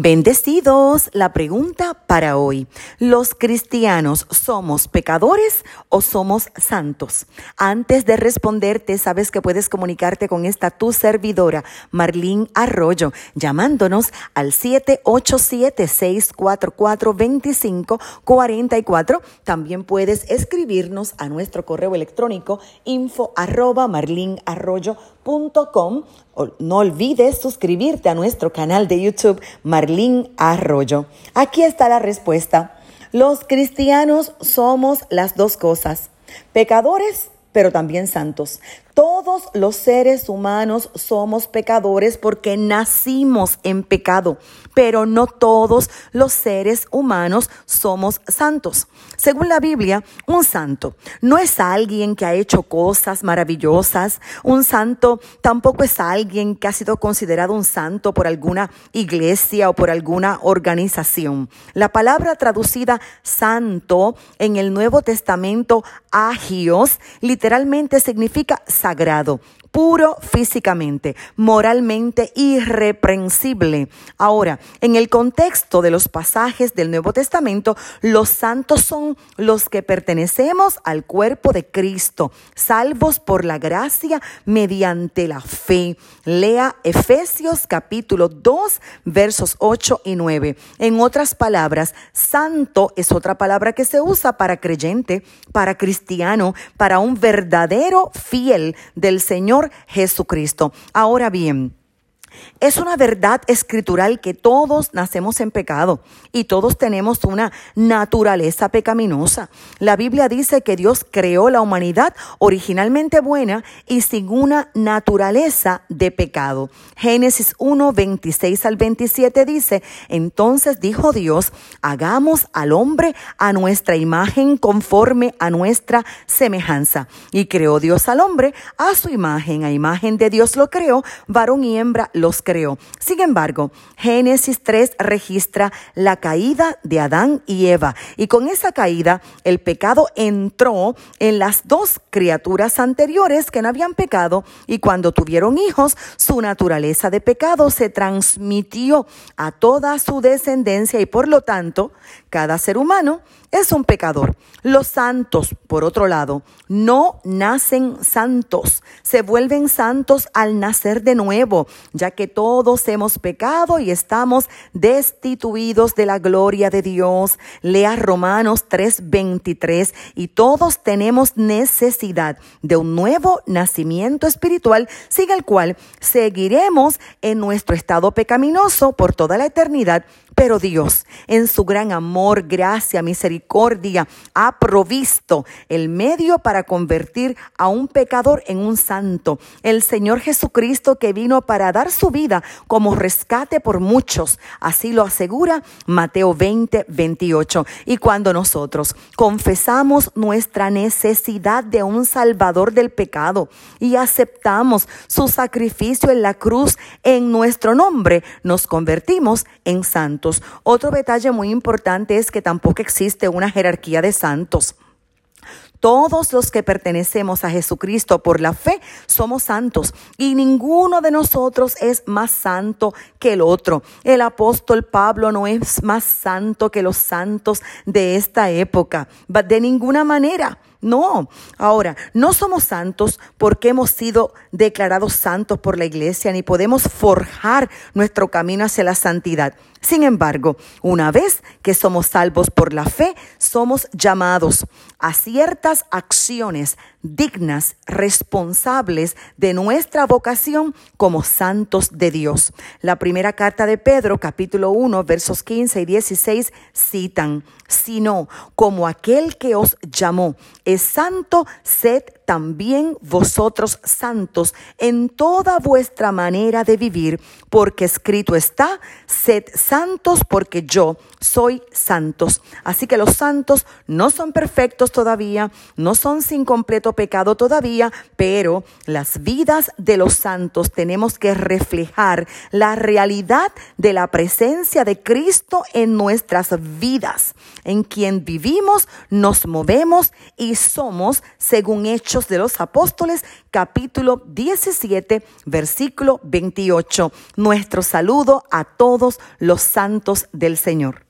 Bendecidos, la pregunta para hoy. ¿Los cristianos somos pecadores o somos santos? Antes de responderte, sabes que puedes comunicarte con esta tu servidora, Marlene Arroyo, llamándonos al 787-644-2544. También puedes escribirnos a nuestro correo electrónico info arroba No olvides suscribirte a nuestro canal de YouTube Marlín Arroyo. Aquí está la respuesta. Los cristianos somos las dos cosas, pecadores, pero también santos. Todos los seres humanos somos pecadores porque nacimos en pecado, pero no todos los seres humanos somos santos. Según la Biblia, un santo no es alguien que ha hecho cosas maravillosas. Un santo tampoco es alguien que ha sido considerado un santo por alguna iglesia o por alguna organización. La palabra traducida santo en el Nuevo Testamento, agios, literalmente significa santo sagrado puro físicamente, moralmente irreprensible. Ahora, en el contexto de los pasajes del Nuevo Testamento, los santos son los que pertenecemos al cuerpo de Cristo, salvos por la gracia mediante la fe. Lea Efesios capítulo 2, versos 8 y 9. En otras palabras, santo es otra palabra que se usa para creyente, para cristiano, para un verdadero fiel del Señor Jesucristo. Ahora bien, es una verdad escritural que todos nacemos en pecado y todos tenemos una naturaleza pecaminosa. La Biblia dice que Dios creó la humanidad originalmente buena y sin una naturaleza de pecado. Génesis 1, 26 al 27 dice, entonces dijo Dios, hagamos al hombre a nuestra imagen conforme a nuestra semejanza. Y creó Dios al hombre a su imagen, a imagen de Dios lo creó, varón y hembra lo creó. Sin embargo, Génesis 3 registra la caída de Adán y Eva. Y con esa caída, el pecado entró en las dos criaturas anteriores que no habían pecado y cuando tuvieron hijos, su naturaleza de pecado se transmitió a toda su descendencia y por lo tanto, cada ser humano es un pecador. Los santos, por otro lado, no nacen santos, se vuelven santos al nacer de nuevo, que todos hemos pecado y estamos destituidos de la gloria de Dios. Lea Romanos 3:23 y todos tenemos necesidad de un nuevo nacimiento espiritual, sin el cual seguiremos en nuestro estado pecaminoso por toda la eternidad pero Dios, en su gran amor, gracia, misericordia, ha provisto el medio para convertir a un pecador en un santo. El Señor Jesucristo que vino para dar su vida como rescate por muchos. Así lo asegura Mateo 20, 28. Y cuando nosotros confesamos nuestra necesidad de un Salvador del pecado y aceptamos su sacrificio en la cruz en nuestro nombre, nos convertimos en santos. Otro detalle muy importante es que tampoco existe una jerarquía de santos. Todos los que pertenecemos a Jesucristo por la fe somos santos y ninguno de nosotros es más santo que el otro. El apóstol Pablo no es más santo que los santos de esta época, de ninguna manera. No, ahora, no somos santos porque hemos sido declarados santos por la iglesia, ni podemos forjar nuestro camino hacia la santidad. Sin embargo, una vez que somos salvos por la fe, somos llamados a ciertas acciones dignas, responsables de nuestra vocación como santos de Dios. La primera carta de Pedro, capítulo 1, versos 15 y 16, citan, sino como aquel que os llamó es santo, sed también vosotros santos en toda vuestra manera de vivir, porque escrito está, sed santos porque yo soy santos. Así que los santos no son perfectos todavía, no son sin completo pecado todavía, pero las vidas de los santos tenemos que reflejar la realidad de la presencia de Cristo en nuestras vidas, en quien vivimos, nos movemos y somos según hechos De los Apóstoles, capítulo 17, versículo 28. Nuestro saludo a todos los santos del Señor.